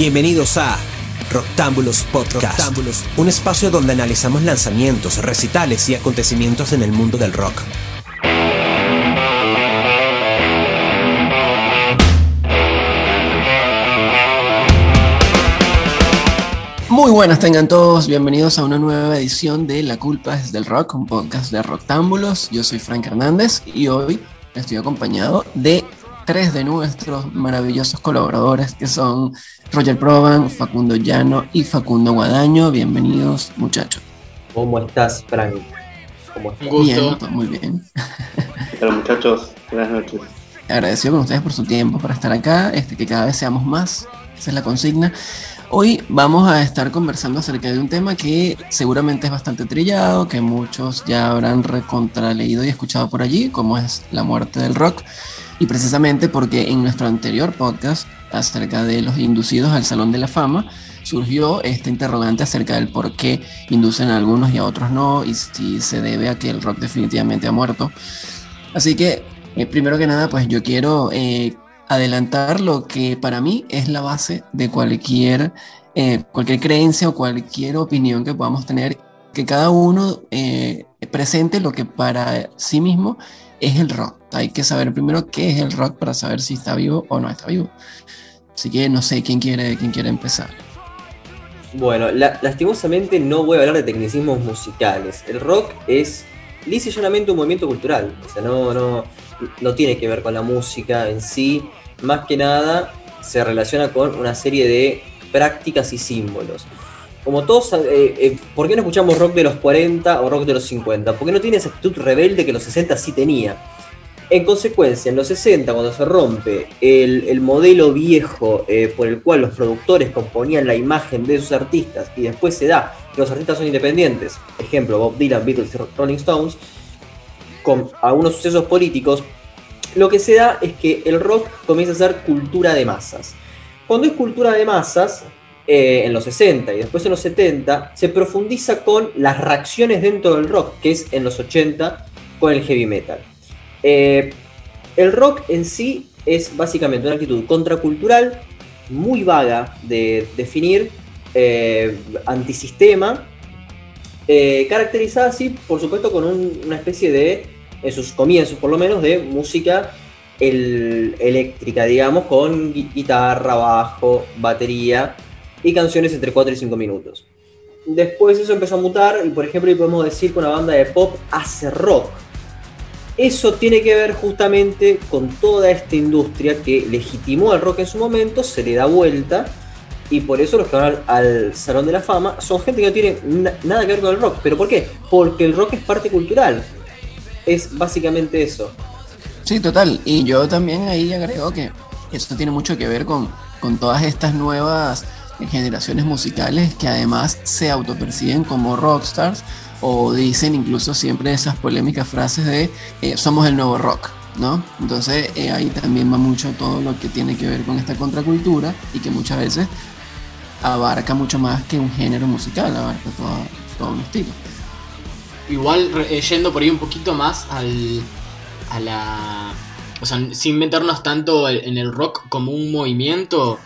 Bienvenidos a Roctámbulos Podcast, un espacio donde analizamos lanzamientos, recitales y acontecimientos en el mundo del rock. Muy buenas tengan todos, bienvenidos a una nueva edición de La culpa es del rock, un podcast de Roctámbulos. Yo soy Frank Hernández y hoy estoy acompañado de tres de nuestros maravillosos colaboradores que son Roger Proban, Facundo Llano y Facundo Guadaño. Bienvenidos muchachos. ¿Cómo estás, Frank? ¿Cómo estás? Bien, muy bien. Hola muchachos, buenas noches. Agradecido con ustedes por su tiempo para estar acá, este, que cada vez seamos más, esa es la consigna. Hoy vamos a estar conversando acerca de un tema que seguramente es bastante trillado, que muchos ya habrán recontraleído y escuchado por allí, como es la muerte del rock. Y precisamente porque en nuestro anterior podcast acerca de los inducidos al Salón de la Fama, surgió esta interrogante acerca del por qué inducen a algunos y a otros no, y si se debe a que el rock definitivamente ha muerto. Así que, eh, primero que nada, pues yo quiero eh, adelantar lo que para mí es la base de cualquier, eh, cualquier creencia o cualquier opinión que podamos tener, que cada uno presente lo que para sí mismo es el rock. Hay que saber primero qué es el rock para saber si está vivo o no está vivo. Así que no sé quién quiere, quién quiere empezar. Bueno, lastimosamente no voy a hablar de tecnicismos musicales. El rock es lisa un movimiento cultural. O sea, no, no, no tiene que ver con la música en sí más que nada se relaciona con una serie de prácticas y símbolos. Como todos, eh, eh, ¿por qué no escuchamos rock de los 40 o rock de los 50? Porque no tiene esa actitud rebelde que los 60 sí tenía. En consecuencia, en los 60, cuando se rompe el, modelo viejo eh, por el cual los productores componían la imagen de sus artistas y después se da que los artistas son independientes, ejemplo Bob Dylan, Beatles y Rolling Stones, con algunos sucesos políticos, lo que se da es que el rock comienza a ser cultura de masas. Cuando es cultura de masas, eh, en los 60 y después en los 70, se profundiza con las reacciones dentro del rock, que es en los 80 con el heavy metal. Eh, el rock en sí es básicamente una actitud contracultural, muy vaga de definir, eh, antisistema, caracterizada así, por supuesto, con una especie de en sus comienzos por lo menos, de música eléctrica, digamos, con guitarra, bajo, batería y canciones entre 4 y 5 minutos. Después eso empezó a mutar y por ejemplo podemos decir que una banda de pop hace rock. Eso tiene que ver justamente con toda esta industria que legitimó al rock en su momento, se le da vuelta y por eso los que van al, Salón de la Fama son gente que no tiene nada que ver con el rock. ¿Pero por qué? Porque el rock es parte cultural es básicamente eso. Sí, total. Y yo también ahí agrego que esto tiene mucho que ver con, con todas estas nuevas generaciones musicales que además se autoperciben como rockstars o dicen incluso siempre esas polémicas frases de eh, somos el nuevo rock, ¿no? Entonces eh, ahí también va mucho todo lo que tiene que ver con esta contracultura y que muchas veces abarca mucho más que un género musical, abarca todo, todo un estilo igual eh, yendo por ahí un poquito más al, a la... O sea, sin meternos tanto en el rock como un movimiento,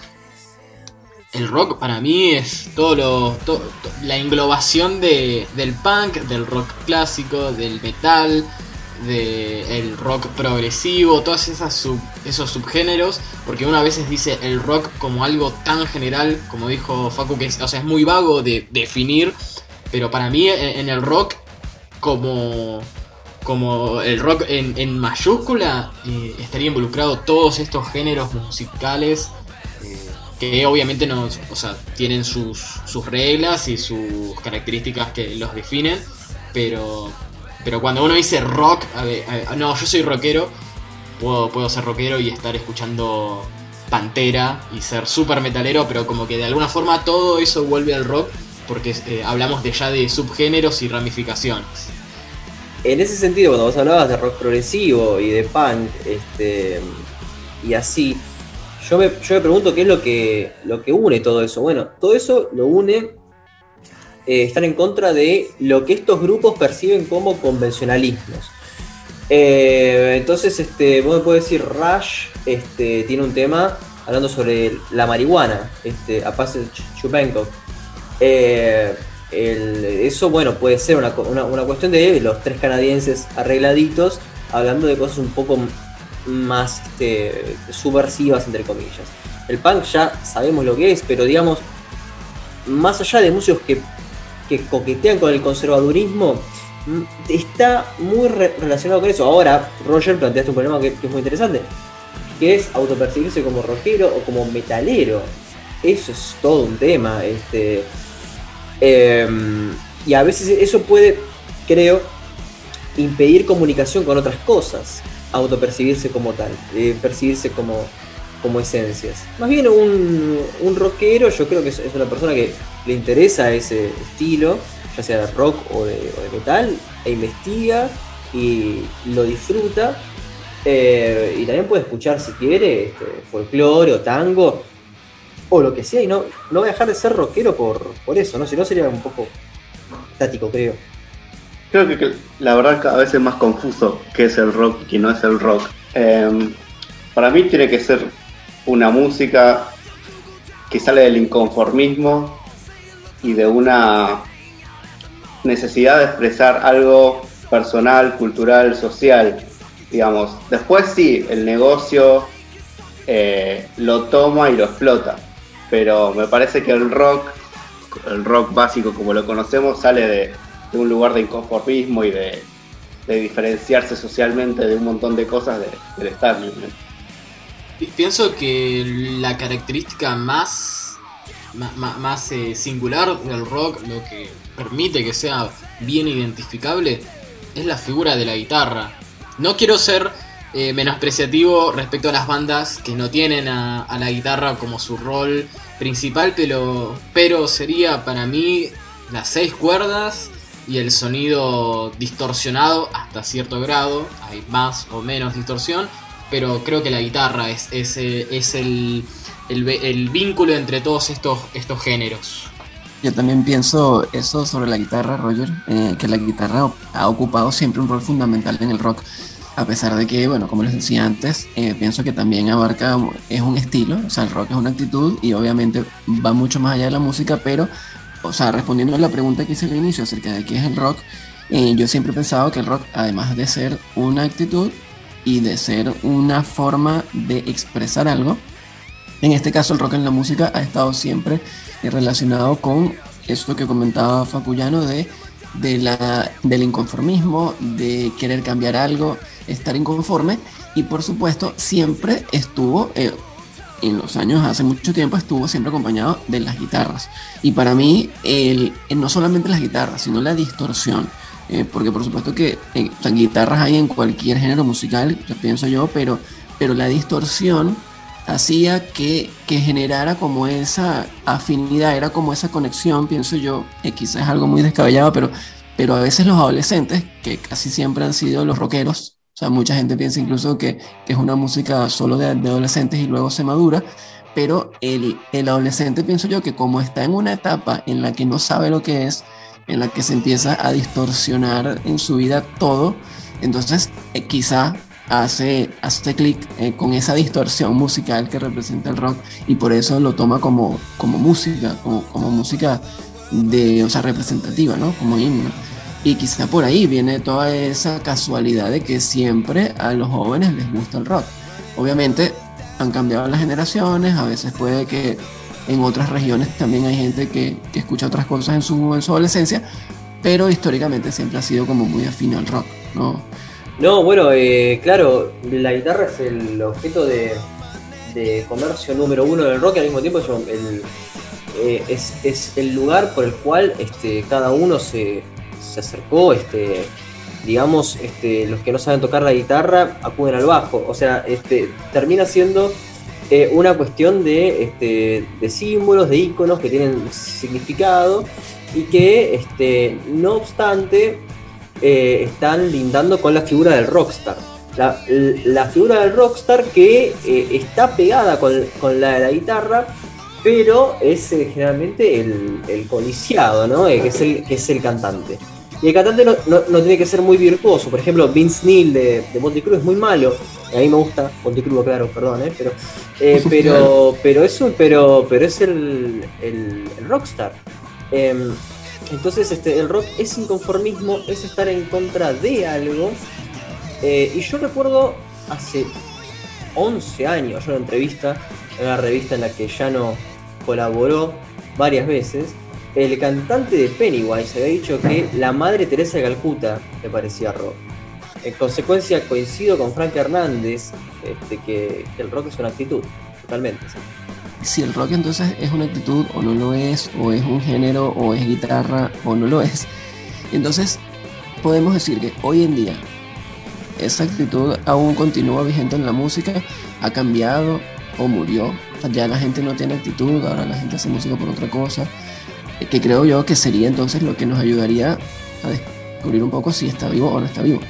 el rock para mí es todo lo, la englobación de, del punk, del rock clásico, del metal, del rock progresivo, todos esas esos subgéneros, porque una veces dice el rock como algo tan general, como dijo Facu, que es, o sea, es muy vago de definir, pero para mí en el rock como, como el rock en, mayúscula, eh, estaría involucrado todos estos géneros musicales que obviamente no, o sea, tienen sus, sus reglas y sus características que los definen, pero, pero cuando uno dice rock, no, yo soy rockero, puedo, puedo ser rockero y estar escuchando Pantera y ser súper metalero, pero como que de alguna forma todo eso vuelve al rock porque eh, hablamos de ya de subgéneros y ramificaciones. En ese sentido, cuando vos hablabas de rock progresivo y de punk, este, y así, yo me, yo me pregunto qué es lo que, lo que une todo eso. Bueno, todo eso lo une eh, estar en contra de lo que estos grupos perciben como convencionalismos. Eh, entonces, este, vos me puedes decir, Rush este, tiene un tema hablando sobre la marihuana, este, a Passage Chupenko. Eh, eso, bueno, puede ser una, cuestión de los tres canadienses arregladitos, hablando de cosas un poco más este, subversivas, entre comillas. El punk ya sabemos lo que es, pero digamos, más allá de músicos que, que coquetean con el conservadurismo, mm, está muy relacionado con eso. Ahora, Roger planteaste un problema que, es muy interesante, que es autopercibirse como rockero o como metalero. Eso es todo un tema. Este, em, y a veces eso puede, creo, impedir comunicación con otras cosas, autopercibirse como tal, eh, percibirse como, como esencias. Más bien un, un rockero, yo creo que es, una persona que le interesa ese estilo, ya sea de rock o de, metal, e investiga y lo disfruta. Eh, y también puede escuchar si quiere este, folclore o tango o lo que sea y no, no va a dejar de ser rockero por, por eso, ¿no? Si no sería un poco estático, creo. Creo que, la verdad cada vez es más confuso qué es el rock y qué no es el rock. Em, para mí tiene que ser una música que sale del inconformismo y de una necesidad de expresar algo personal, cultural, social, digamos. Después sí, el negocio eh, lo toma y lo explota, pero me parece que el rock, el rock básico como lo conocemos, sale de, un lugar de inconformismo y de, diferenciarse socialmente de un montón de cosas del establishment. Pienso que la característica más, más, eh, singular del rock, lo que permite que sea bien identificable, es la figura de la guitarra. No quiero ser eh, menospreciativo respecto a las bandas que no tienen a, la guitarra como su rol principal, pero, pero sería para mí las seis cuerdas y el sonido distorsionado hasta cierto grado, hay más o menos distorsión, pero creo que la guitarra es, es, el, el, vínculo entre todos estos, estos géneros. Yo también pienso eso sobre la guitarra, Roger, eh, que la guitarra ha ocupado siempre un rol fundamental en el rock, a pesar de que, bueno, como les decía antes, eh, pienso que también abarca, es un estilo, o sea, el rock es una actitud y obviamente va mucho más allá de la música, pero, o sea, respondiendo a la pregunta que hice al inicio acerca de qué es el rock, yo siempre he pensado que el rock, además de ser una actitud, y de ser una forma de expresar algo. En este caso el rock en la música ha estado siempre relacionado con esto que comentaba Facuyano de, de la, del inconformismo, de querer cambiar algo, estar inconforme y por supuesto siempre estuvo, eh, en los años hace mucho tiempo estuvo siempre acompañado de las guitarras. Y para mí el, no solamente las guitarras, sino la distorsión eh, porque por supuesto que eh, guitarras hay en cualquier género musical, pienso yo, pero, pero la distorsión hacía que, que, generara como esa afinidad, era como esa conexión, pienso yo, eh, quizás algo muy descabellado, pero, pero a veces los adolescentes, que casi siempre han sido los rockeros, o sea, mucha gente piensa incluso que, que es una música solo de, adolescentes y luego se madura, pero el, el adolescente pienso yo que como está en una etapa en la que no sabe lo que es, en la que se empieza a distorsionar en su vida todo, entonces eh, quizá hace, hace clic eh, con esa distorsión musical que representa el rock y por eso lo toma como, como música, como, como música de, o representativa, ¿no? Como himno. Y quizá por ahí viene toda esa casualidad de que siempre a los jóvenes les gusta el rock. Obviamente han cambiado las generaciones, a veces puede que en otras regiones también hay gente que, que escucha otras cosas en su, en su adolescencia, pero históricamente siempre ha sido como muy afín al rock, ¿no? No, bueno, eh, claro, la guitarra es el objeto de, de, comercio número uno del rock y al mismo tiempo es el, eh, es, es, el lugar por el cual este, cada uno se, se acercó, este, digamos, este, los que no saben tocar la guitarra acuden al bajo, o sea, este, termina siendo eh, una cuestión de, este, de símbolos, de iconos que tienen significado y que, este, no obstante, eh, están lindando con la figura del rockstar. La, figura del rockstar que eh, está pegada con, la de la guitarra, pero es generalmente el, el coliciado, ¿no? que, es el, que es el cantante. Y el cantante no, tiene que ser muy virtuoso. Por ejemplo, Vince Neil de, de Monty Cruz es muy malo A mí me gusta Crudo, claro, perdón, ¿eh? pero, eh, pero, pero, es pero, pero es el, el, rockstar. Em, entonces, este, el rock es inconformismo, es estar en contra de algo. Eh, y yo recuerdo hace 11 años una entrevista en una revista en la que ya no colaboró varias veces. El cantante de Pennywise había dicho que la madre Teresa de Calcuta le parecía rock. En consecuencia, coincido con Frank Hernández este, que, el rock es una actitud, totalmente. Si el rock entonces es una actitud o no lo es, o es un género, o es guitarra, o no lo es, entonces podemos decir que hoy en día esa actitud aún continúa vigente en la música, ha cambiado o murió. Ya la gente no tiene actitud, ahora la gente hace música por otra cosa, que creo yo que sería entonces lo que nos ayudaría a descubrir un poco si está vivo o no está vivo.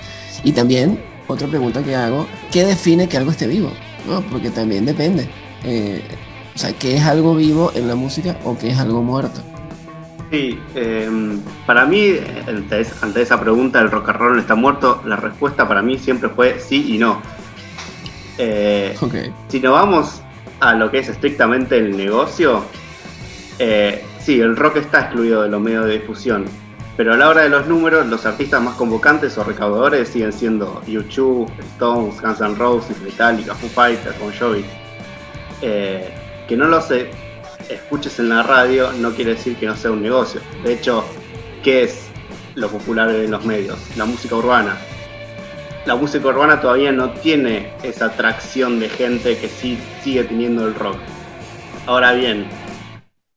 Y también, otra pregunta que hago, ¿qué define que algo esté vivo? ¿No? Porque también depende. Eh, o sea, ¿qué es algo vivo en la música o qué es algo muerto? Sí, em, para mí, ante, esa pregunta, ¿el rock and roll está muerto? La respuesta para mí siempre fue sí y no. Eh, si nos vamos a lo que es estrictamente el negocio, eh, sí, el rock está excluido de los medios de difusión, pero a la hora de los números, los artistas más convocantes o recaudadores siguen siendo YouTube, Stones, Guns N' Roses, Metallica, Foo Fighters, Bon Jovi. Eh, que no los escuches en la radio no quiere decir que no sea un negocio. De hecho, ¿qué es lo popular en los medios? La música urbana. La música urbana todavía no tiene esa atracción de gente que sí sigue teniendo el rock. Ahora bien,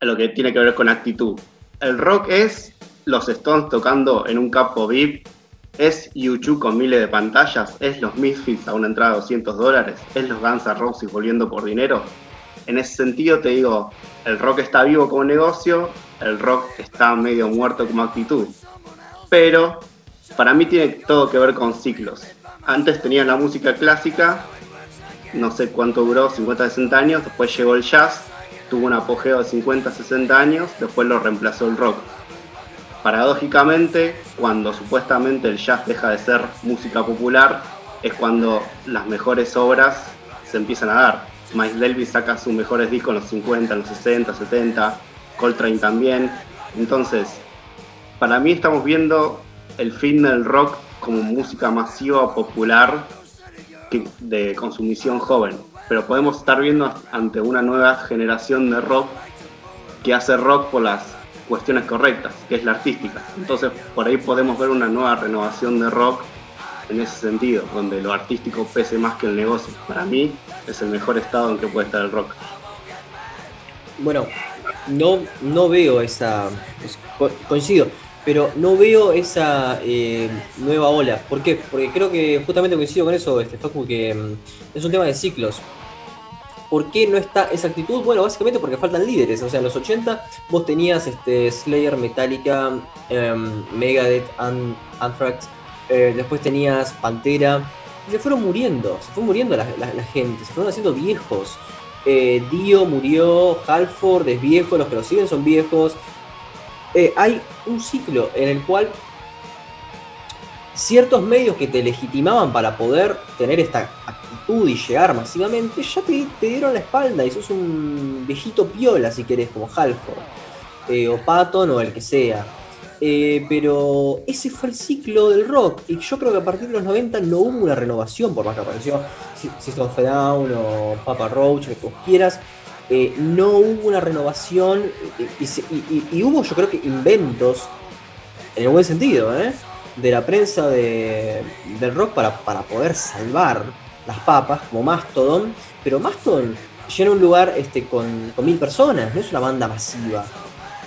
lo que tiene que ver con actitud. El rock es los Stones tocando en un capo VIP, es YouTube con miles de pantallas, es los Misfits a una entrada de 200 dólares, es los Guns N' Roses volviendo por dinero. En ese sentido te digo, el rock está vivo como negocio, el rock está medio muerto como actitud. Pero para mí tiene todo que ver con ciclos. Antes tenía la música clásica, no sé cuánto duró, 50, 60 años, después llegó el jazz, tuvo un apogeo de 50, 60 años, después lo reemplazó el rock paradójicamente, cuando supuestamente el jazz deja de ser música popular, es cuando las mejores obras se empiezan a dar. Miles Davis saca sus mejores discos en los 50, en los 60, 70, Coltrane también. Entonces, para mí estamos viendo el fin del rock como música masiva, popular, de consumición joven. Pero podemos estar viendo ante una nueva generación de rock que hace rock por las cuestiones correctas, que es la artística. Entonces, por ahí podemos ver una nueva renovación de rock en ese sentido, donde lo artístico pese más que el negocio. Para mí es el mejor estado en que puede estar el rock. Bueno, no, no veo esa, coincido, pero no veo esa eh, nueva ola. ¿Por qué? Porque creo que justamente coincido con eso, este, Facu, que mm, es un tema de ciclos. ¿Por qué no está esa actitud? Bueno, básicamente porque faltan líderes. O sea, en los 80 vos tenías este, Slayer, Metallica, em, Megadeth, Anthrax. Eh, después tenías Pantera. Y se fueron muriendo. Se fue muriendo la, gente. Se fueron haciendo viejos. Eh, Dio murió. Halford es viejo. Los que lo siguen son viejos. Eh, hay un ciclo en el cual ciertos medios que te legitimaban para poder tener esta actitud y llegar masivamente, ya te, dieron la espalda y sos un viejito piola si querés, como Halford, eh, o Patton o el que sea. Eh, pero ese fue el ciclo del rock y yo creo que a partir de los 90 no hubo una renovación, por más que apareció System of Down o Papa Roach, lo que vos quieras. Eh, no hubo una renovación y, hubo yo creo que inventos en el buen sentido, de la prensa de, del rock para, para poder salvar las papas, como Mastodon, pero Mastodon llena un lugar este, con, con, mil personas, no es una banda masiva,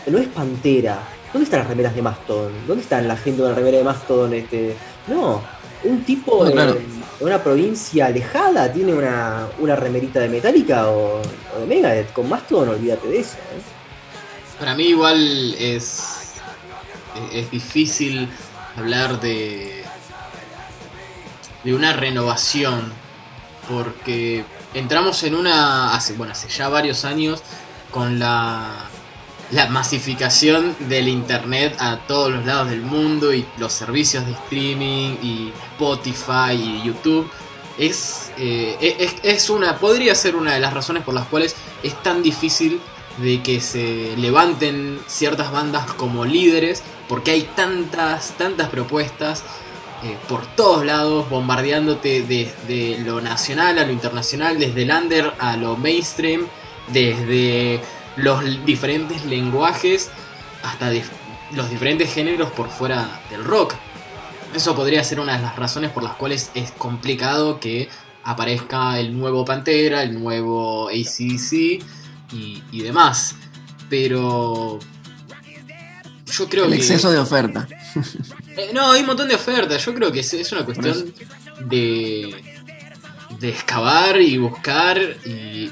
no es Pantera. ¿Dónde están las remeras de Mastodon? ¿Dónde están la gente con la remera de Mastodon? Este? No, un tipo de una provincia alejada tiene una, una remerita de Metallica o, de Megadeth. Con Mastodon, olvídate de eso. ¿eh? Para mí igual es, es difícil hablar de, de una renovación, porque entramos en una, hace, bueno, hace ya varios años, con la, la masificación del Internet a todos los lados del mundo y los servicios de streaming y Spotify y YouTube. es, eh, es, es una, podría ser una de las razones por las cuales es tan difícil de que se levanten ciertas bandas como líderes, porque hay tantas, tantas propuestas eh, por todos lados, bombardeándote desde lo nacional a lo internacional, desde el under a lo mainstream, desde los diferentes lenguajes hasta los diferentes géneros por fuera del rock. Eso podría ser una de las razones por las cuales es complicado que aparezca el nuevo Pantera, el nuevo ACC y, demás. Pero yo creo el que... exceso de oferta. Eh, no, hay un montón de ofertas. Yo creo que es, una cuestión de, de excavar y buscar. Y,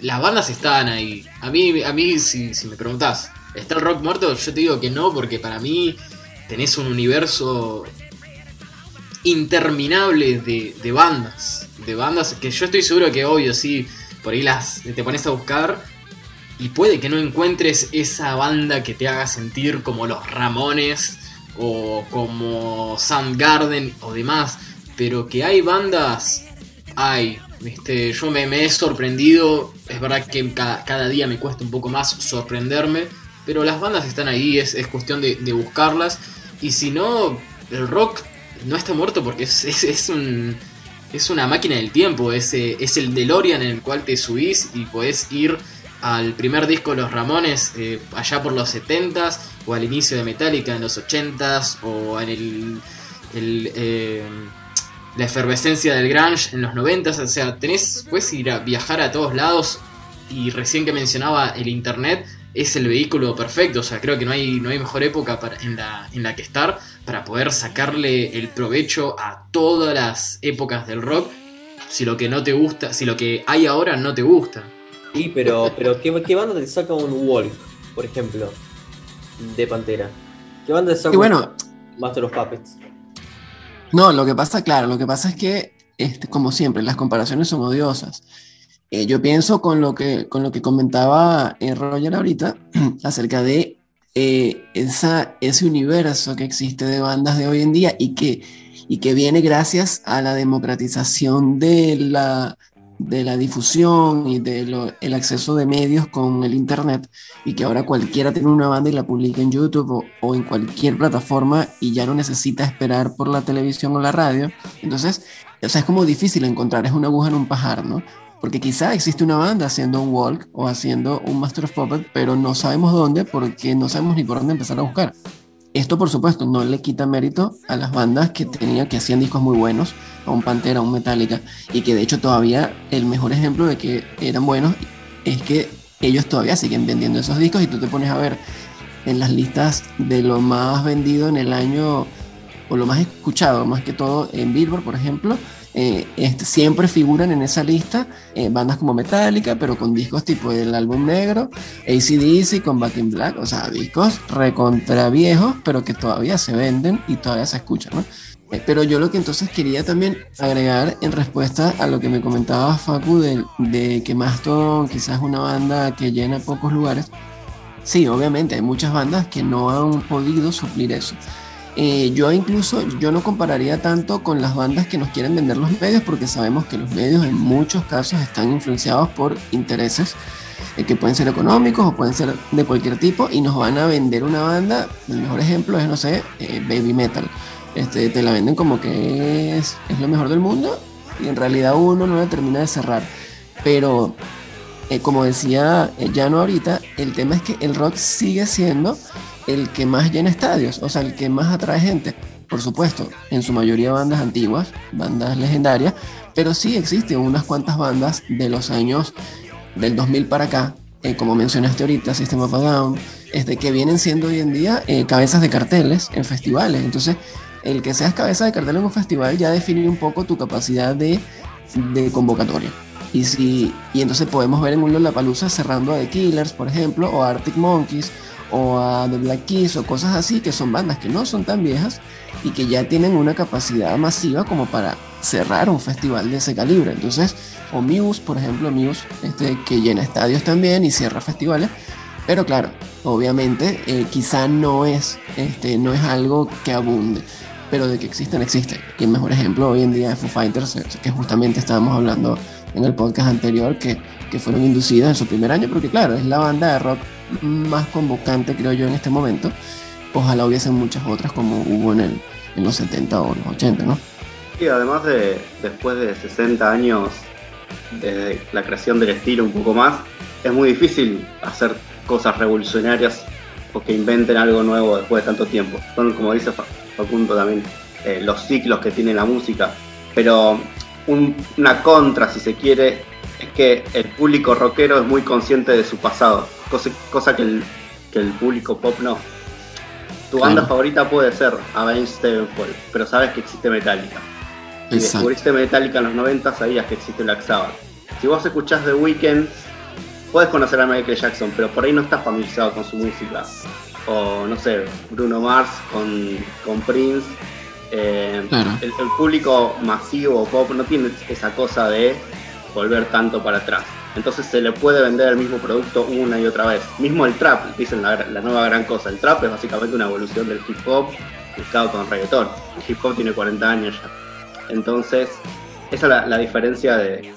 las bandas están ahí. A mí, a mí si, si me preguntás, ¿está el rock muerto? Yo te digo que no, porque para mí tenés un universo interminable de, de bandas. De bandas que yo estoy seguro que, obvio, sí por ahí las te pones a buscar y puede que no encuentres esa banda que te haga sentir como los Ramones o como Soundgarden o demás, pero que hay bandas, hay. Este, yo me, he sorprendido, es verdad que cada, día me cuesta un poco más sorprenderme, pero las bandas están ahí, es, cuestión de, buscarlas. Y si no, el rock no está muerto porque es un, es una máquina del tiempo, es, es el DeLorean en el cual te subís y podés ir al primer disco de los Ramones eh, allá por los 70s o al inicio de Metallica en los 80s o en el, eh, la efervescencia del grunge en los 90s, o sea, tenés puedes ir a viajar a todos lados y recién que mencionaba el internet es el vehículo perfecto, o sea, creo que no hay, no hay mejor época en, la, en la que estar para poder sacarle el provecho a todas las épocas del rock si lo que no te gusta, si lo que hay ahora no te gusta. Sí, pero, pero ¿qué, qué banda te saca un Walk, por ejemplo, de Pantera? ¿Qué banda te saca bueno, Master of Puppets? No, lo que pasa, claro, lo que pasa es que, este, como siempre, las comparaciones son odiosas. Eh, yo pienso con lo que, con lo que comentaba eh, Roger ahorita acerca de eh, esa, ese universo que existe de bandas de hoy en día y que, y que viene gracias a la democratización de la, de la difusión y del el acceso de medios con el Internet y que ahora cualquiera tiene una banda y la publica en YouTube o, en cualquier plataforma y ya no necesita esperar por la televisión o la radio. Entonces, o es como difícil encontrar, es una aguja en un pajar, ¿no? Porque quizá existe una banda haciendo un walk o haciendo un Master of Puppet, pero no sabemos dónde porque no sabemos ni por dónde empezar a buscar. Esto, por supuesto, no le quita mérito a las bandas que tenían, que hacían discos muy buenos, a un Pantera, a un Metallica, y que de hecho todavía el mejor ejemplo de que eran buenos es que ellos todavía siguen vendiendo esos discos y tú te pones a ver en las listas de lo más vendido en el año o lo más escuchado, más que todo en Billboard, por ejemplo, eh, siempre figuran en esa lista eh, bandas como Metallica, pero con discos tipo el álbum negro, ACDC con Back in Black, o sea, discos recontra viejos, pero que todavía se venden y todavía se escuchan, ¿no? Eh, pero yo lo que entonces quería también agregar en respuesta a lo que me comentaba Facu de, de que Mastodon quizás es una banda que llena pocos lugares. Sí, obviamente hay muchas bandas que no han podido suplir eso. Eh, yo incluso yo no compararía tanto con las bandas que nos quieren vender los medios porque sabemos que los medios en muchos casos están influenciados por intereses eh, que pueden ser económicos o pueden ser de cualquier tipo y nos van a vender una banda, el mejor ejemplo es, no sé, eh, Baby Metal. Este, te la venden como que es, es lo mejor del mundo y en realidad uno no la termina de cerrar. Pero como decía Jano ahorita, el tema es que el rock sigue siendo el que más llena estadios, o sea, el que más atrae gente. Por supuesto, en su mayoría bandas antiguas, bandas legendarias, pero sí existen unas cuantas bandas de los años del 2000 para acá, eh, como mencionaste ahorita, System of a Down, este, que vienen siendo hoy en día eh, cabezas de carteles en festivales. Entonces, el que seas cabeza de cartel en un festival ya define un poco tu capacidad de, convocatoria. Y, si, y entonces podemos ver en un Lollapalooza cerrando a The Killers, por ejemplo, o Arctic Monkeys, o a The Black Keys o cosas así, que son bandas que no son tan viejas y que ya tienen una capacidad masiva como para cerrar un festival de ese calibre. Entonces, o Muse, por ejemplo, Muse, este, que llena estadios también y cierra festivales. Pero claro, obviamente, eh, quizá no es, este, no es algo que abunde. pero de que existen, existen. Y el mejor ejemplo hoy en día es Foo Fighters, que justamente estábamos hablando en el podcast anterior, que, que fueron inducidas en su primer año, porque claro, es la banda de rock más convocante, creo yo, en este momento. Ojalá hubiesen muchas otras como hubo en, el, en los 70 o los 80, ¿no? Y además de, después de 60 años de la creación del estilo un poco más, es muy difícil hacer cosas revolucionarias o que inventen algo nuevo después de tanto tiempo. Son, como dice Facundo también, eh, los ciclos que tiene la música. Pero una contra, si se quiere, es que el público rockero es muy consciente de su pasado, cosa, que, el, que el público pop no. Tu banda favorita puede ser Avenged Sevenfold, pero sabes que existe Metallica. Si descubriste Metallica en los 90, sabías que existe Black Sabbath. Si vos escuchás The Weeknd, puedes conocer a Michael Jackson, pero por ahí no estás familiarizado con su música. O no sé, Bruno Mars con, con Prince. Eh, el, público masivo pop no tiene esa cosa de volver tanto para atrás. Entonces se le puede vender el mismo producto una y otra vez. Mismo el trap, dicen la, nueva gran cosa. El trap es básicamente una evolución del hip hop buscado con reggaetón. El hip hop tiene 40 años ya. Entonces, esa es la, diferencia de,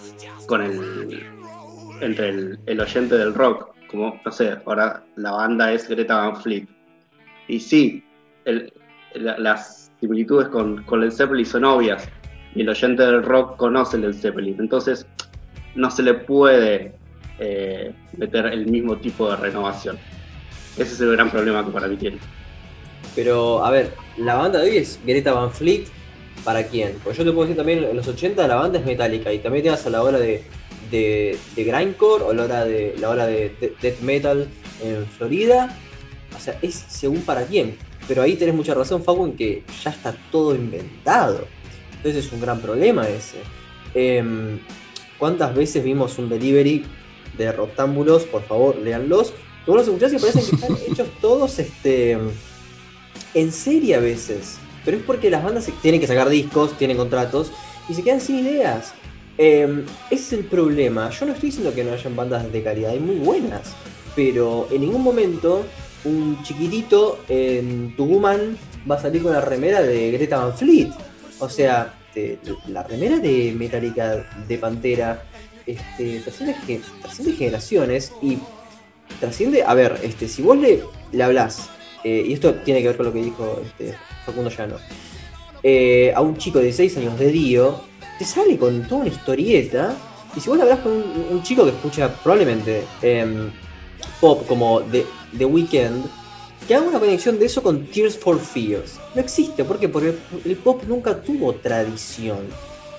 con el, entre el, oyente del rock. Como, no sé, ahora la banda es Greta Van Fleet. Y sí, las similitudes con, con el Zeppelin son obvias. Y el oyente del rock conoce el Zeppelin. Entonces, no se le puede eh, meter el mismo tipo de renovación. Ese es el gran problema que para mí tiene. Pero, a ver, la banda de hoy es Greta Van Fleet para quién. Pues yo te puedo decir también, en los 80 la banda es metálica y también te vas a la hora de, de, grindcore o la hora de la hora de, death metal en Florida. O sea, es según para quién. Pero ahí tenés mucha razón, Facu, en que ya está todo inventado. Entonces es un gran problema ese. Em, ¿Cuántas veces vimos un delivery de Roctámbulos? Por favor, léanlos. Tú los escuchás y parecen que están hechos todos este, en serie a veces. Pero es porque las bandas tienen que sacar discos, tienen contratos y se quedan sin ideas. Em, ese es el problema. Yo no estoy diciendo que no hayan bandas de calidad, hay muy buenas. Pero en ningún momento un chiquitito en Tucumán va a salir con la remera de Greta Van Fleet. O sea, la remera de Metallica de Pantera este, trasciende, generaciones y trasciende. A ver, este, si vos le, le hablás, eh, y esto tiene que ver con lo que dijo este, Facundo Llano, eh, a un chico de 16 años de Dio, te sale con toda una historieta. Y si vos hablas con un, chico que escucha probablemente em, pop como The, The Weeknd, que haga una conexión de eso con Tears for Fears. No existe, ¿por qué? Porque el, pop nunca tuvo tradición.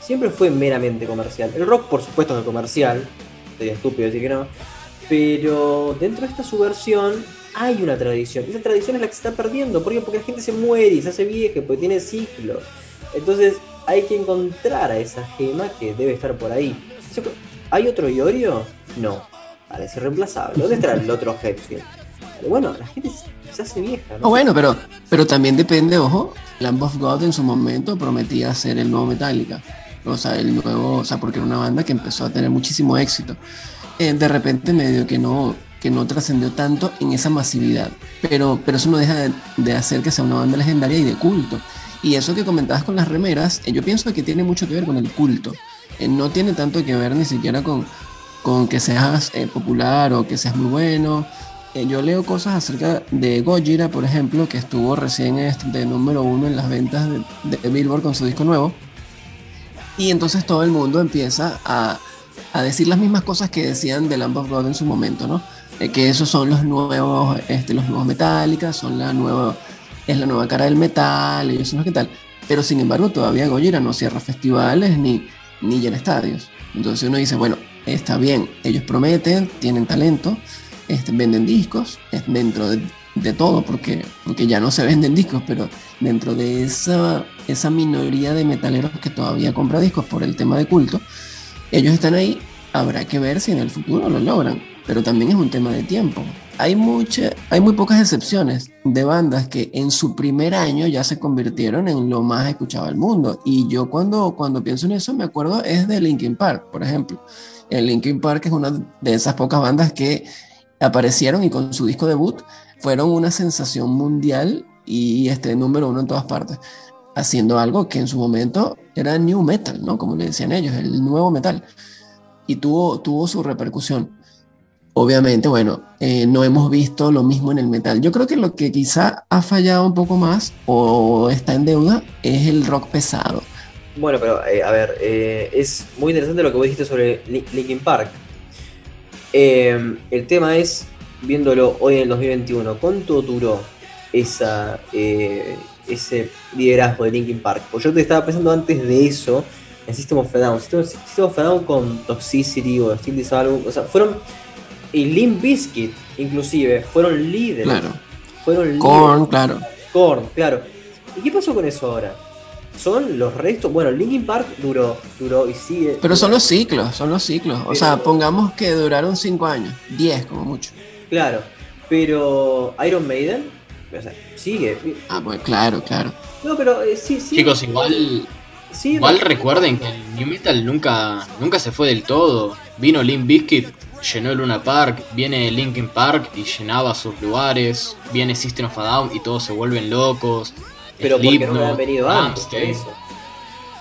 Siempre fue meramente comercial. El rock, por supuesto, es comercial. Sería estúpido decir que no. Pero dentro de esta subversión hay una tradición. Esa tradición es la que se está perdiendo. ¿Por qué? Porque la gente se muere y se hace vieja, porque tiene ciclos. Entonces hay que encontrar a esa gema que debe estar por ahí. ¿Hay otro Iorio? No. Parece irreemplazable. ¿Dónde está el otro Hetfield? bueno, la gente se. ¿no? bueno, pero, pero también depende, ojo, Lamb of God en su momento prometía ser el nuevo Metallica. O sea, el nuevo, o sea, porque era una banda que empezó a tener muchísimo éxito. Eh, de repente medio que no, que no trascendió tanto en esa masividad. Pero, pero eso no deja de, hacer que sea una banda legendaria y de culto. Y eso que comentabas con las remeras, eh, yo pienso que tiene mucho que ver con el culto. Eh, no tiene tanto que ver ni siquiera con, con que seas popular o que seas muy bueno. Yo leo cosas acerca de Gojira, por ejemplo, que estuvo recién este, de número uno en las ventas de, Billboard con su disco nuevo. Y entonces todo el mundo empieza a, a decir las mismas cosas que decían de Lamb of God en su momento, ¿no? Eh, que esos son los nuevos, este, los nuevos Metallica, son la nueva, es la nueva cara del metal, eso no es que tal. Pero sin embargo, todavía Gojira no cierra festivales ni, ni llena estadios. Entonces uno dice, bueno, está bien, ellos prometen, tienen talento, este, venden discos, dentro de, de, todo, porque, porque ya no se venden discos, pero dentro de esa, esa minoría de metaleros que todavía compra discos por el tema de culto, ellos están ahí, habrá que ver si en el futuro lo logran pero también es un tema de tiempo. Hay, mucha, hay muy pocas excepciones de bandas que en su primer año ya se convirtieron en lo más escuchado del mundo. Y yo cuando, cuando pienso en eso me acuerdo es de Linkin Park, por ejemplo. El Linkin Park es una de esas pocas bandas que aparecieron y con su disco debut fueron una sensación mundial y este número uno en todas partes. haciendo algo que en su momento era new metal, ¿no? Como le decían ellos, el nuevo metal. Y tuvo, tuvo su repercusión. Obviamente, bueno, eh, no hemos visto lo mismo en el metal. Yo creo que lo que quizá ha fallado un poco más o está en deuda es el rock pesado. Bueno, pero eh, a ver, eh, es muy interesante lo que vos dijiste sobre Linkin Park. El tema es, viéndolo hoy en el 2021, ¿cuánto duró esa, ese liderazgo de Linkin Park. Pues yo te estaba pensando antes de eso en System of a Down. System, of a Down con Toxicity o Steel This Album, o sea, fueron. Y Limp Bizkit, inclusive, fueron líderes. Claro. Fueron Korn, claro. Korn, claro. ¿Y qué pasó con eso ahora? Son los restos. Bueno, Linkin Park duró, duró y sigue. Pero son los ciclos, son los ciclos. O sea, pongamos que duraron 5 años, 10 como mucho. Claro, pero Iron Maiden, o sea, sigue. Ah, pues claro, claro. No, pero eh, sí, sí. Chicos, igual. igual recuerden que el New Metal nunca, nunca se fue del todo. Vino Limp Bizkit, llenó el Luna Park, viene Linkin Park y llenaba sus lugares, viene System of a Down y todos se vuelven locos. Pero porque no han venido antes eso.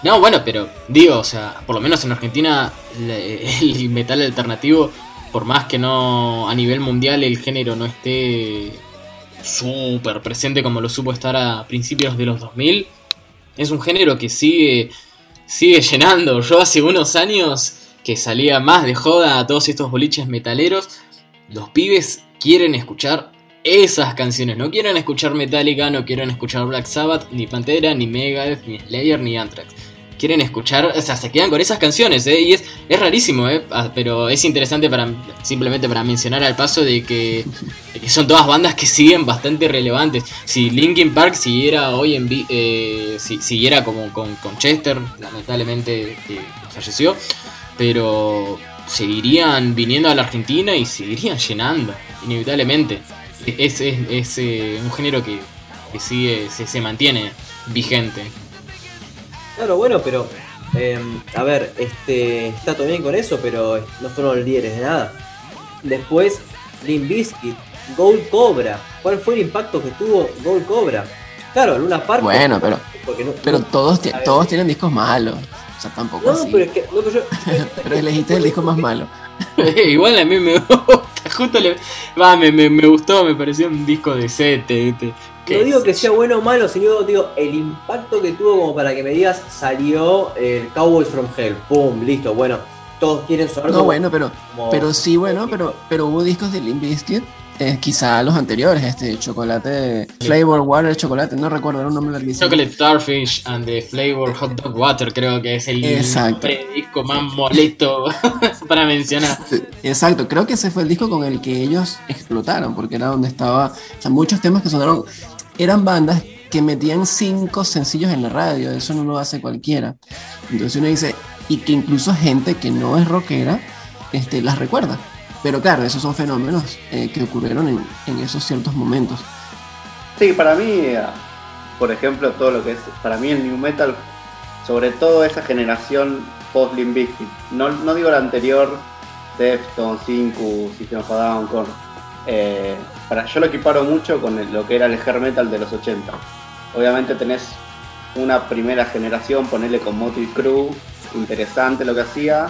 No, bueno, pero digo, o sea, por lo menos en Argentina el metal alternativo, por más que no a nivel mundial el género no esté súper presente como lo supo estar a principios de los 2000. Es un género que sigue, sigue llenando. Yo hace unos años que salía más de joda a todos estos boliches metaleros, los pibes quieren escuchar esas canciones. No quieren escuchar Metallica, no quieren escuchar Black Sabbath, ni Pantera, ni Megadeth, ni Slayer, ni Anthrax quieren escuchar, o sea, se quedan con esas canciones, ¿eh? Y es, es rarísimo, ¿eh? Ah, pero es interesante para simplemente para mencionar al paso de que, son todas bandas que siguen bastante relevantes. Si Linkin Park siguiera hoy en eh, si, siguiera como con, Chester, lamentablemente falleció, pero seguirían viniendo a la Argentina y seguirían llenando, inevitablemente. Es, es, eh, un género que, sigue, se, se mantiene vigente. Claro, bueno, pero. Em, a ver, este está todo bien con eso, pero no fueron los líderes de nada. Después, Limp Bizkit, Gold Cobra. ¿Cuál fue el impacto que tuvo Gold Cobra? Claro, Luna Park. Bueno, pero. pero todos, todos tienen discos malos. O sea, tampoco. No, pero es que. No, pero, yo, pero elegiste el disco más malo. Igual a mí me gusta. Justo le. Va, me, me, me, gustó, me pareció un disco de sete. No digo que sea bueno o malo, sino digo el impacto que tuvo como para que me digas salió el Cowboys from Hell. Pum, listo, bueno, todos quieren sonar No, bueno, pero, pero sí, bueno, pero, pero hubo discos de Limp Bizkit eh, quizá los anteriores, este chocolate, Flavor Water Chocolate, no recuerdo, era un nombre larguísimo. Chocolate Starfish and the Flavor Hot Dog Water, creo que es el disco más molesto para mencionar. exacto, creo que ese fue el disco con el que ellos explotaron, porque era donde estaba, o sea, muchos temas que sonaron, eran bandas que metían cinco sencillos en la radio, eso no lo hace cualquiera. Entonces uno dice, y que incluso gente que no es rockera, este, las recuerda. Pero claro, esos son fenómenos eh, que ocurrieron en, esos ciertos momentos. Sí, para mí, eh, por ejemplo, todo lo que es, para mí el New Metal, sobre todo esa generación post Limp no, no digo la anterior, Deftones, Incubus, System of a Down, con, eh, para, yo lo equiparo mucho con lo que era el hair metal de los 80. Obviamente tenés una primera generación, ponerle con Motley Crue, interesante lo que hacía,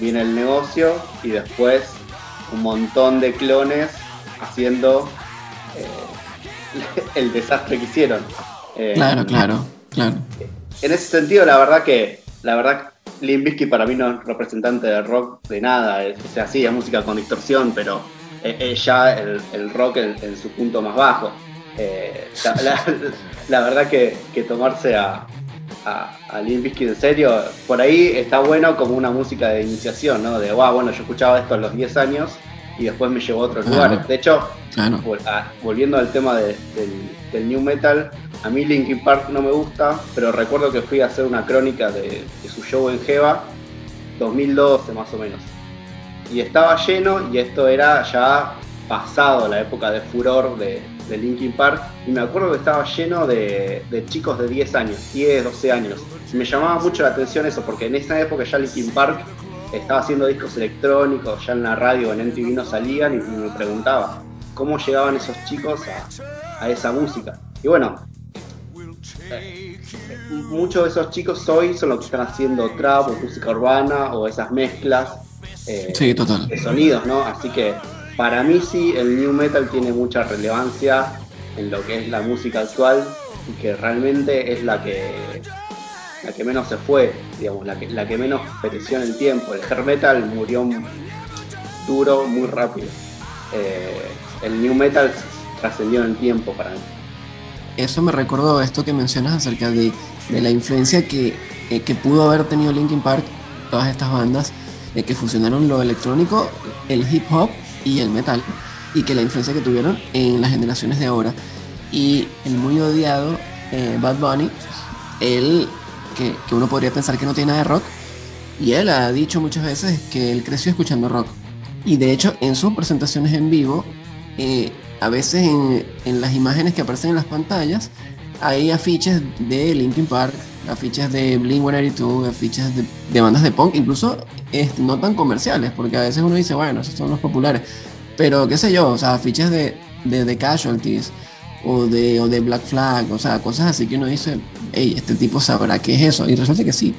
viene el negocio y después un montón de clones haciendo eh, el desastre que hicieron. Eh, claro, claro, claro. En ese sentido, la verdad que, la verdad, Limp para mí no es representante del rock de nada. Es, o sea, sí, es música con distorsión, pero es, ya el, rock en, su punto más bajo. Eh, la, verdad que, tomarse a, a, a Limp en serio, por ahí está bueno como una música de iniciación, ¿no? De, wow, bueno, yo escuchaba esto a los 10 años y después me llevó a otros lugares. De hecho, volviendo al tema del, New Metal, a mí Linkin Park no me gusta, pero recuerdo que fui a hacer una crónica de, su show en Jeva, 2012 más o menos. Y estaba lleno y esto era ya pasado la época de furor de, de Linkin Park y me acuerdo que estaba lleno de, chicos de 10 años, 10, 12 años. Y me llamaba mucho la atención eso porque en esa época ya Linkin Park estaba haciendo discos electrónicos, ya en la radio, en MTV no salían y, me preguntaba cómo llegaban esos chicos a, esa música. Y bueno, muchos de esos chicos hoy son los que están haciendo trap o música urbana o esas mezclas eh, Sí, total. de sonidos, ¿no? Así que para mí sí, el new metal tiene mucha relevancia en lo que es la música actual y que realmente es la que la que menos se fue, digamos, la que, menos pereció en el tiempo. El hair metal murió duro, muy rápido. Eh, el new metal trascendió en el tiempo para mí. Eso me recordó esto que mencionas acerca de, de la influencia que, eh, que pudo haber tenido Linkin Park, todas estas bandas, de que fusionaron lo electrónico, el hip hop y el metal, y que la influencia que tuvieron en las generaciones de ahora. Y el muy odiado eh, Bad Bunny, él, que, que uno podría pensar que no tiene nada de rock, y él ha dicho muchas veces que él creció escuchando rock. Y de hecho, en sus presentaciones en vivo, eh, a veces en, en las imágenes que aparecen en las pantallas, hay afiches de Linkin Park, afiches de Blink 182, afiches de, de bandas de punk, incluso este, no tan comerciales, porque a veces uno dice, bueno, esos son los populares, pero qué sé yo, o sea, afiches de, de, de Casualties o de, o de Black Flag, o sea, cosas así que uno dice, hey, este tipo sabrá qué es eso, y resulta que sí.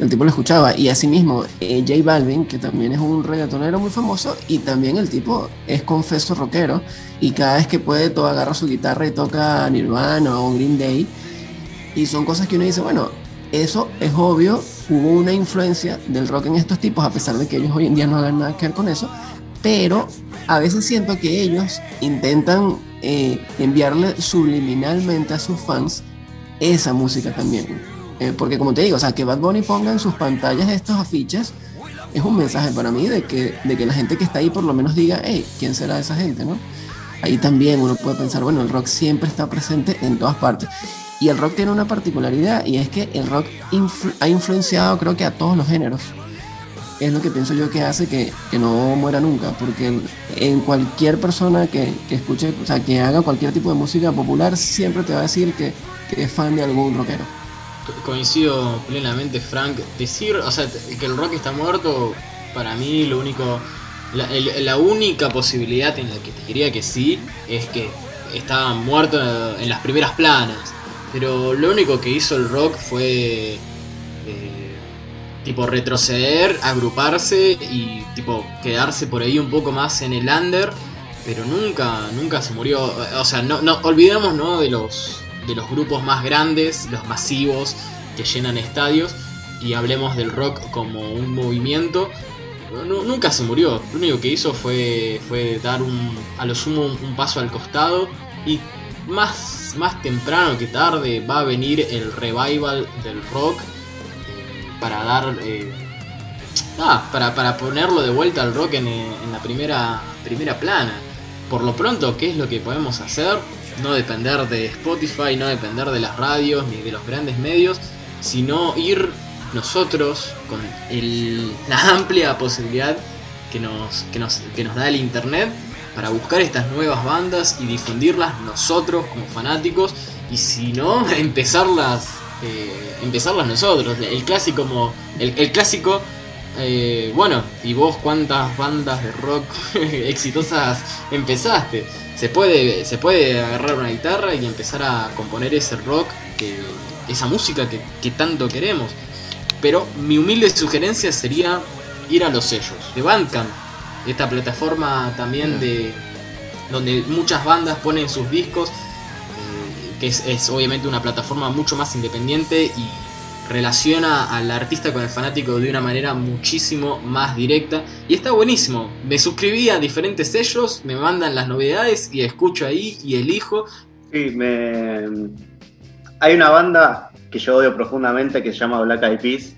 El tipo lo escuchaba. Y asimismo, eh, J Balvin, que también es un reggaetonero muy famoso, y también el tipo es confeso rockero. Y cada vez que puede, todo agarra su guitarra y toca Nirvana o Green Day. Y son cosas que uno dice, bueno, eso es obvio. Hubo una influencia del rock en estos tipos, a pesar de que ellos hoy en día no hagan nada que ver con eso. Pero a veces siento que ellos intentan eh, enviarle subliminalmente a sus fans esa música también. Eh, porque como te digo, o sea, que Bad Bunny ponga en sus pantallas estos afiches es un mensaje para mí de que, de que la gente que está ahí por lo menos diga, hey, ¿quién será esa gente? ¿no? Ahí también uno puede pensar, bueno, el rock siempre está presente en todas partes. Y el rock tiene una particularidad y es que el rock influ ha influenciado creo que a todos los géneros. Es lo que pienso yo que hace que, que no muera nunca, porque en, en cualquier persona que, que, escuche, o sea, que haga cualquier tipo de música popular, siempre te va a decir que, que es fan de algún rockero. Coincido plenamente, Frank. Decir, o sea, que el rock está muerto, para mí lo único. La, única posibilidad en la que te diría que sí es que estaba muerto en las primeras planas. Pero lo único que hizo el rock fue. Eh, tipo retroceder, agruparse y tipo quedarse por ahí un poco más en el under. Pero nunca, nunca se murió. O sea, no, no olvidemos ¿no? de los de los grupos más grandes, los masivos que llenan estadios y hablemos del rock como un movimiento. Nunca se murió, lo único que hizo fue, fue dar un, a lo sumo un, un, paso al costado y más, más temprano que tarde va a venir el revival del rock eh, para dar... Eh, ah, para, para, ponerlo de vuelta al rock en, en la primera, primera plana. Por lo pronto, ¿qué es lo que podemos hacer? No depender de Spotify, no depender de las radios ni de los grandes medios, sino ir nosotros con el, la amplia posibilidad que nos, que, nos, que nos da el Internet para buscar estas nuevas bandas y difundirlas nosotros como fanáticos y si no, empezarlas, eh, empezarlas nosotros. El clásico, como, el, el clásico eh, bueno, ¿y vos cuántas bandas de rock exitosas empezaste? Se puede, se puede agarrar una guitarra y empezar a componer ese rock, que, esa música que, que, tanto queremos. Pero mi humilde sugerencia sería ir a los sellos de Bandcamp, esta plataforma también de donde muchas bandas ponen sus discos, eh, que es, es obviamente una plataforma mucho más independiente y relaciona al artista con el fanático de una manera muchísimo más directa y está buenísimo. Me suscribí a diferentes sellos, me mandan las novedades y escucho ahí y elijo. Sí, me... hay una banda que yo odio profundamente que se llama Black Eyed Peas,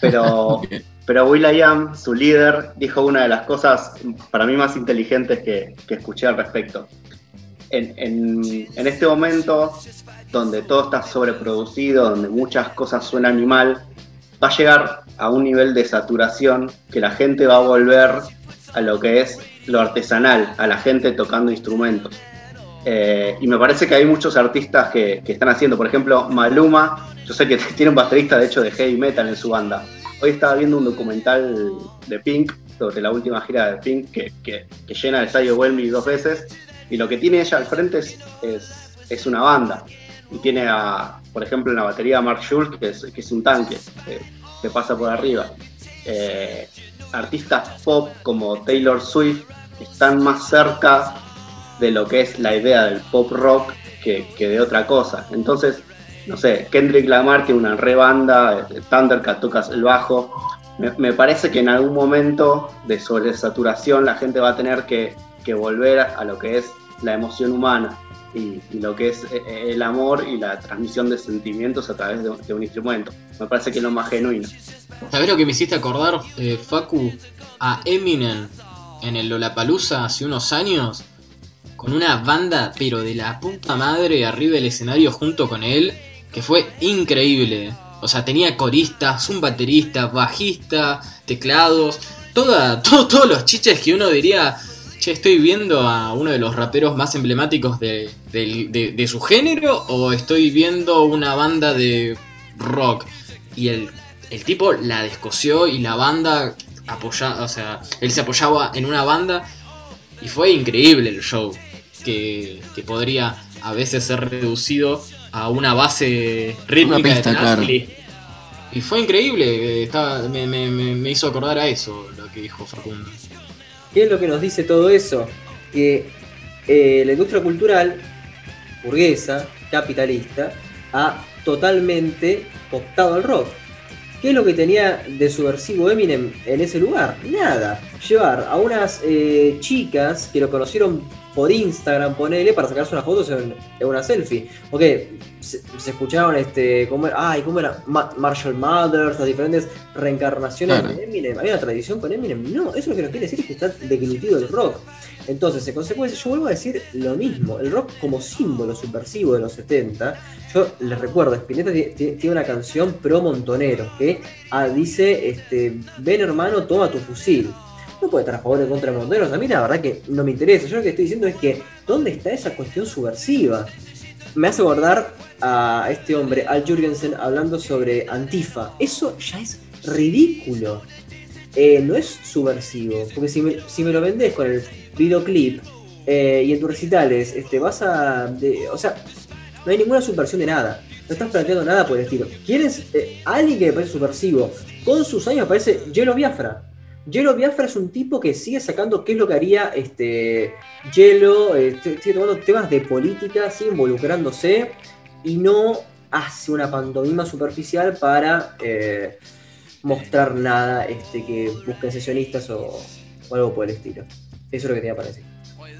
pero, pero Will.i.am, su líder, dijo una de las cosas para mí más inteligentes que, que escuché al respecto. En, en, en este momento donde todo está sobreproducido, donde muchas cosas suenan mal, va a llegar a un nivel de saturación que la gente va a volver a lo que es lo artesanal, a la gente tocando instrumentos. Eh, y me parece que hay muchos artistas que, están haciendo, por ejemplo, Maluma, yo sé que tiene un baterista de hecho de heavy metal en su banda. Hoy estaba viendo un documental de Pink sobre la última gira de Pink que llena el estadio Welmy dos veces y lo que tiene ella al frente es, es, es una banda. y tiene a, por ejemplo, en la batería a Mark Schultz, que es, que es un tanque, que, pasa por arriba. Eh, artistas pop como Taylor Swift están más cerca de lo que es la idea del pop rock que, de otra cosa. Entonces, no sé, Kendrick Lamar tiene una re banda, eh, Thundercat tocas el bajo. Me, parece que en algún momento de sobresaturación la gente va a tener que, volver a lo que es la emoción humana y, lo que es eh, eh, el amor y la transmisión de sentimientos a través de, un instrumento. Me parece que es lo más genuino. ¿Sabes lo que me hiciste acordar, Facu? A Eminem en el Lollapalooza hace unos años con una banda, pero de la puta madre, arriba del escenario junto con él, que fue increíble. O sea, tenía coristas, un baterista, bajista, teclados, toda, todos los chiches que uno diría, che, estoy viendo a uno de los raperos más emblemáticos de, su género o estoy viendo una banda de rock. Y el, el tipo la descoció y la banda apoyaba, o sea, él se apoyaba en una banda y fue increíble el show que, podría a veces ser reducido a una base rítmica de Y fue increíble, estaba, me, hizo acordar a eso lo que dijo Facundo. ¿Qué es lo que nos dice todo eso? Que eh, la industria cultural burguesa, capitalista, ha totalmente optado al rock. ¿Qué es lo que tenía de subversivo Eminem en ese lugar? Nada. Llevar a unas eh, chicas que lo conocieron por Instagram, ponele, para sacarse unas fotos en, una selfie. Ok, se, escucharon este, ¿cómo era? Ay, ¿cómo era? Marshall Mathers, las diferentes reencarnaciones de Eminem. ¿Hay una tradición con Eminem? No, eso lo que nos quiere decir es que está deglutido el rock. Entonces, en consecuencia, yo vuelvo a decir lo mismo. El rock como símbolo subversivo de los 70, yo les recuerdo, Spinetta tiene una canción pro montonero que ah, dice, este, ven hermano, toma tu fusil no puede estar a favor de contra de Monteros. A mí la verdad que no me interesa. Yo lo que estoy diciendo es que, ¿dónde está esa cuestión subversiva? Me hace acordar a este hombre, Al Jurgensen, hablando sobre Antifa. Eso ya es ridículo. Eh, no es subversivo. Porque si me, si me lo vendes con el videoclip eh, y en tus recitales, este, vas a. o sea, no hay ninguna subversión de nada. No estás planteando nada por el estilo. ¿Quieres eh, alguien que me parece subversivo? Con sus años parece Yelo Biafra. Yelo Biafra es un tipo que sigue sacando qué es lo que haría este Yelo, este, sigue tomando temas de política, sigue involucrándose y no hace una pantomima superficial para eh, mostrar nada este, que busquen sesionistas o, algo por el estilo. Eso es lo que tenía para decir.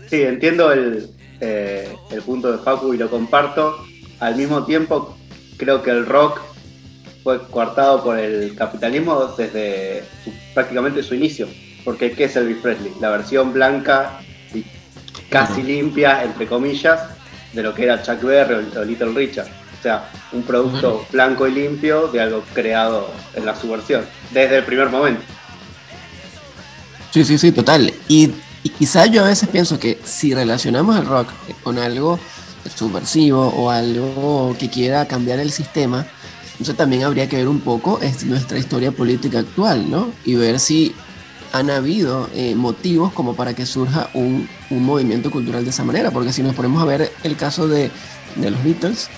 Sí, entiendo el, eh, el punto de Facu y lo comparto. Al mismo tiempo, creo que el rock fue coartado por el capitalismo desde prácticamente su inicio. Porque ¿qué es Elvis Presley? La versión blanca y casi limpia, entre comillas, de lo que era Chuck Berry o Little Richard. O sea, un producto blanco y limpio de algo creado en la subversión, desde el primer momento. Sí, sí, sí, total. Y, y quizá yo a veces pienso que si relacionamos el rock con algo subversivo o algo que quiera cambiar el sistema, entonces también habría que ver un poco es nuestra historia política actual, ¿no? Y ver si han habido eh, motivos como para que surja un, movimiento cultural de esa manera, porque si nos ponemos a ver el caso de, los Beatles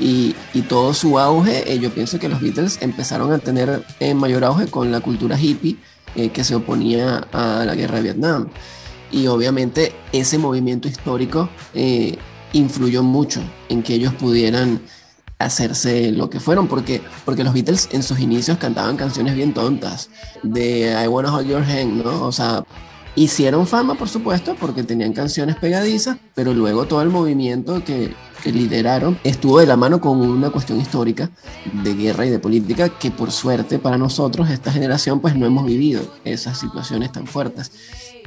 y, todo su auge, eh, yo pienso que los Beatles empezaron a tener eh, mayor auge con la cultura hippie que se oponía a la guerra de Vietnam. Y obviamente ese movimiento histórico influyó mucho en que ellos pudieran hacerse lo que fueron, porque, porque los Beatles en sus inicios cantaban canciones bien tontas, de I Wanna Hold Your Hand, ¿no? O sea, hicieron fama, por supuesto, porque tenían canciones pegadizas, pero luego todo el movimiento que, que lideraron estuvo de la mano con una cuestión histórica de guerra y de política que por suerte para nosotros, esta generación, pues no hemos vivido esas situaciones tan fuertes.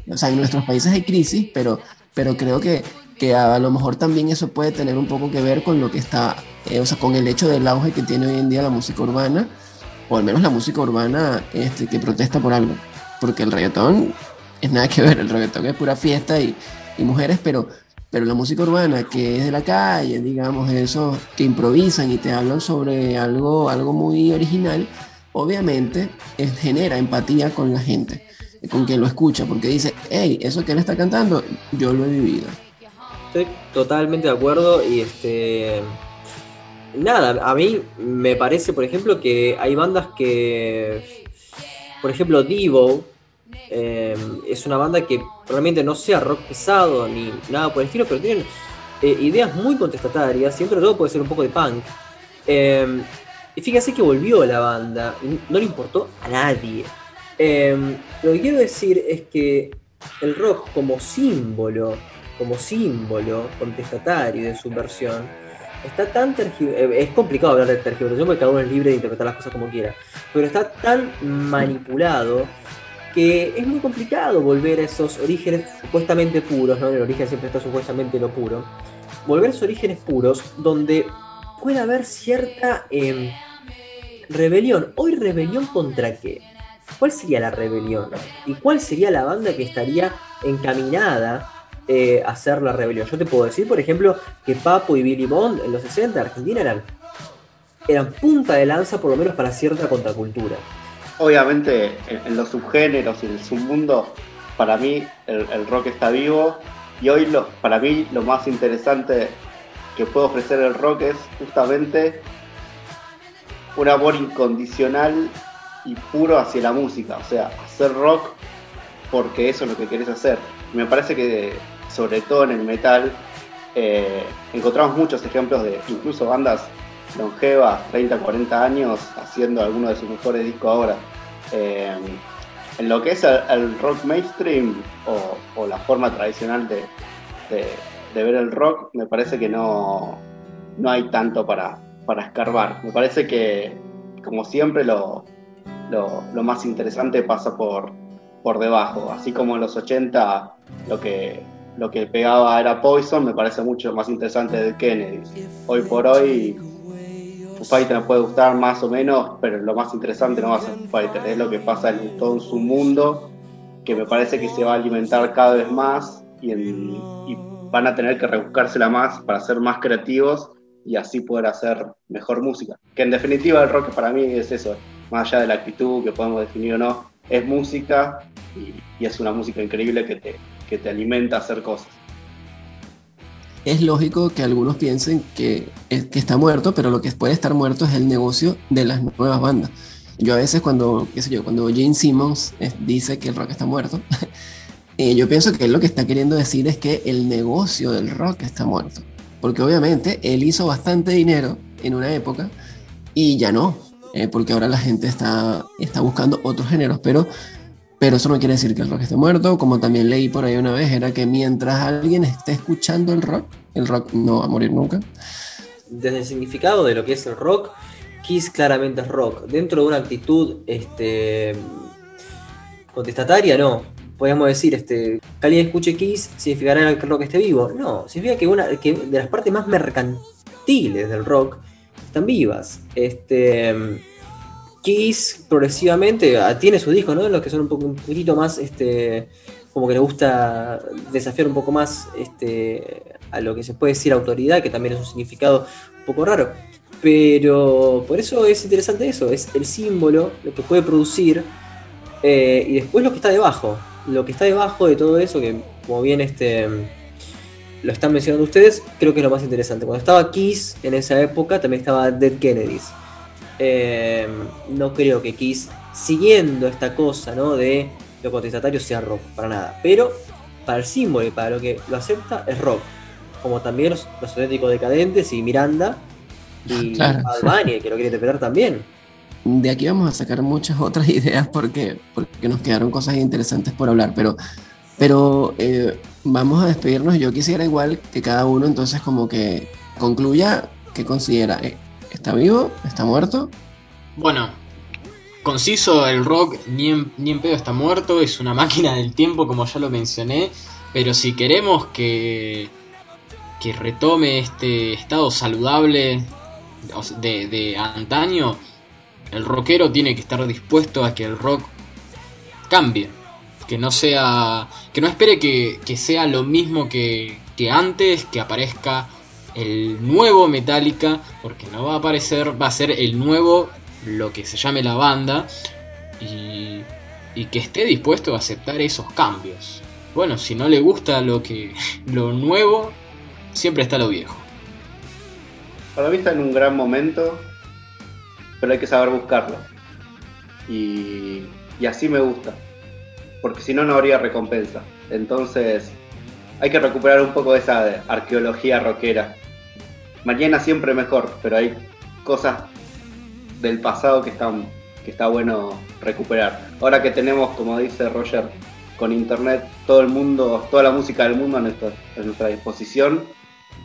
O sea, en nuestros países hay crisis, pero, pero creo que que a lo mejor también eso puede tener un poco que ver con lo que está, eh, o sea, con el hecho del auge que tiene hoy en día la música urbana, o al menos la música urbana este, que protesta por algo. Porque el reggaetón es nada que ver, el reggaetón es pura fiesta y, mujeres, pero, pero la música urbana que es de la calle, digamos, eso que improvisan y te hablan sobre algo, algo muy original, obviamente genera empatía con la gente, con quien lo escucha, porque dice, hey, eso que él está cantando, yo lo he vivido. Estoy totalmente de acuerdo y este nada, a mí me parece, por ejemplo, que hay bandas que, por ejemplo, Devo eh, es una banda que realmente no sea rock pesado ni nada por el estilo, pero tienen eh, ideas muy contestatarias, siempre todo puede ser un poco de punk. Eh, y fíjese que volvió la banda, no le importó a nadie. lo que quiero decir es que el rock como símbolo, como símbolo contestatario de subversión, está tan es complicado hablar de tergiversación porque cada uno es libre de interpretar las cosas como quiera, pero está tan manipulado que es muy complicado volver a esos orígenes supuestamente puros, ¿no? El origen siempre está supuestamente lo puro. Volver a esos orígenes puros donde puede haber cierta em, rebelión. Hoy rebelión contra qué? ¿Cuál sería la rebelión? ¿Y cuál sería la banda que estaría encaminada eh, hacer la rebelión? Yo te puedo decir, por ejemplo, que Papo y Billy Bond en los 60 Argentina eran, eran punta de lanza por lo menos para cierta contracultura obviamente en, los subgéneros y en el submundo, para mí el, rock está vivo y hoy para mí lo más interesante que puede ofrecer el rock es justamente un amor incondicional y puro hacia la música, o sea, hacer rock porque eso es lo que querés hacer. me parece que sobre todo en el metal eh, encontramos muchos ejemplos de incluso bandas longevas, 30, 40 años, haciendo algunos de sus mejores discos ahora. Eh, en lo que es el, rock mainstream o, la forma tradicional de, ver el rock, me parece que no, no hay tanto para, para escarbar. Me parece que, como siempre, lo, lo, más interesante pasa por, por debajo. Así como en los 80 lo que, lo que pegaba era Poison, me parece mucho más interesante de Kennedy. Hoy por hoy Foo Fighter puede gustar más o menos, pero lo más interesante no va a ser Foo Fighter, es lo que pasa en todo su mundo, que me parece que se va a alimentar cada vez más y, van a tener que rebuscársela más para ser más creativos y así poder hacer mejor música. Que en definitiva el rock para mí es eso, más allá de la actitud que podemos definir o no, es música y, es una música increíble que te, que te alimenta a hacer cosas es lógico que algunos piensen que, que está muerto, pero lo que puede estar muerto es el negocio de las nuevas bandas. Yo a veces cuando, qué sé yo, cuando Gene Simmons dice que el rock está muerto, eh, yo pienso que él lo que está queriendo decir es que el negocio del rock está muerto. Porque obviamente él hizo bastante dinero en una época y ya no, eh, porque ahora la gente está, está buscando otros géneros, pero pero eso no quiere decir que el rock esté muerto, como también leí por ahí una vez, era que mientras alguien esté escuchando el rock, el rock no va a morir nunca. Desde el significado de lo que es el rock, Kiss claramente es rock. Dentro de una actitud este, contestataria, no. Podríamos decir, este, que alguien escuche Kiss significará que el rock esté vivo. No, significa que, una, que de las partes más mercantiles del rock están vivas. Este Kiss progresivamente ah, tiene su disco, ¿no? Los que son un, poco, un poquito más, este, como que le gusta desafiar un poco más este, a lo que se puede decir autoridad, que también es un significado un poco raro. Pero por eso es interesante eso, es el símbolo, lo que puede producir, eh, y después lo que está debajo. Lo que está debajo de todo eso, que como bien este, lo están mencionando ustedes, creo que es lo más interesante. Cuando estaba Kiss en esa época, también estaba Dead Kennedys. Eh, no creo que Kiss, siguiendo esta cosa ¿no? de lo contestatario, sea rock, para nada. Pero para el símbolo y para lo que lo acepta, es rock. Como también los, auténticos decadentes y Miranda y claro. que lo quiere interpretar también. De aquí vamos a sacar muchas otras ideas porque, porque nos quedaron cosas interesantes por hablar, pero, pero eh, vamos a despedirnos. Yo quisiera igual que cada uno entonces como que concluya que considera eh, ¿Está vivo? ¿Está muerto? Bueno, conciso, el rock ni en, pedo está muerto, es una máquina del tiempo, como ya lo mencioné, pero si queremos que, que retome este estado saludable de, de antaño, el rockero tiene que estar dispuesto a que el rock cambie. Que no sea. Que no espere que, que sea lo mismo que, que antes, que aparezca el nuevo Metallica, porque no va a aparecer, va a ser el nuevo, lo que se llame la banda, y, y que esté dispuesto a aceptar esos cambios. Bueno, si no le gusta lo que lo nuevo, siempre está lo viejo. para mí está en un gran momento, pero hay que saber buscarlo. Y, y así me gusta, porque si no, no habría recompensa. Entonces, hay que recuperar un poco de esa arqueología rockera. Mañana siempre mejor, pero hay cosas del pasado que están que está bueno recuperar. Ahora que tenemos, como dice Roger, con internet todo el mundo, toda la música del mundo a nuestra, disposición,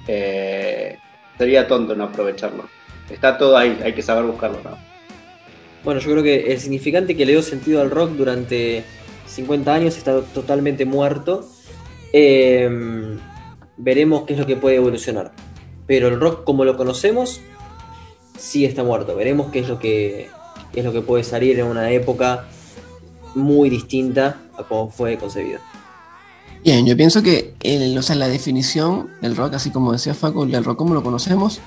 eh, sería tonto no aprovecharlo. Está todo ahí, hay que saber buscarlo. Bueno, yo creo que el significante que le dio sentido al rock durante 50 años está totalmente muerto. Em, veremos qué es lo que puede evolucionar. Pero el rock como lo conocemos sí está muerto. Veremos qué es lo que, es lo que puede salir en una época muy distinta a cómo fue concebido. Bien, yo pienso que el, o sea, la definición del rock, así como decía Facu, el rock como lo conocemos,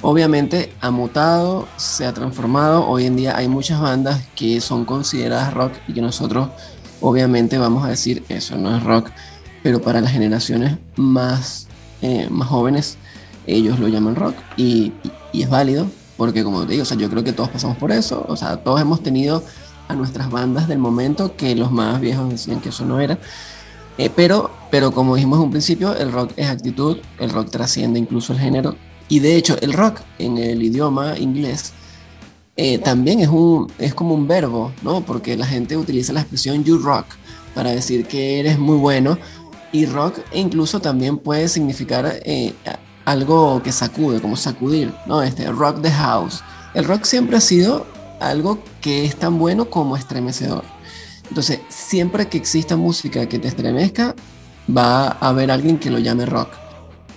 obviamente ha mutado, se ha transformado. Hoy en día hay muchas bandas que son consideradas rock y que nosotros obviamente vamos a decir eso no es rock, pero para las generaciones más, eh, más jóvenes ellos lo llaman rock y, es válido porque como te digo, o sea, yo creo que todos pasamos por eso, o sea, todos hemos tenido a nuestras bandas del momento que los más viejos decían que eso no era. Eh, pero, pero como dijimos en un principio, el rock es actitud, el rock trasciende incluso el género. Y de hecho, el rock en el idioma inglés eh, también es, un, es como un verbo, ¿no? Porque la gente utiliza la expresión you rock para decir que eres muy bueno. Y rock incluso también puede significar eh, algo que sacude, como sacudir, ¿no? Este, rock the house. El rock siempre ha sido algo que es tan bueno como estremecedor. Entonces, siempre que exista música que te estremezca, va a haber alguien que lo llame rock.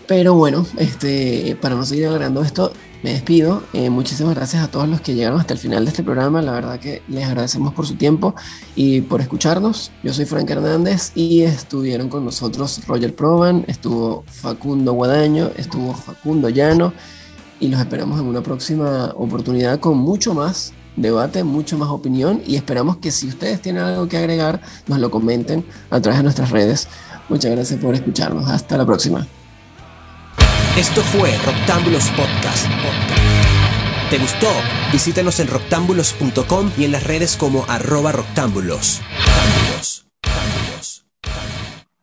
Pero bueno, este, para no seguir alargando esto, me despido. Eh, muchísimas gracias a todos los que llegaron hasta el final de este programa. La verdad que les agradecemos por su tiempo y por escucharnos. Yo soy Frank Hernández y estuvieron con nosotros Roger Proban, estuvo Facundo Guadaño, estuvo Facundo Llano y los esperamos en una próxima oportunidad con mucho más debate, mucho más opinión y esperamos que si ustedes tienen algo que agregar, nos lo comenten a través de nuestras redes. Muchas gracias por escucharnos. Hasta la próxima. Esto fue Roctámbulos Podcast. ¿Te gustó? Visítanos en roctámbulos.com y en las redes como arroba roctámbulos.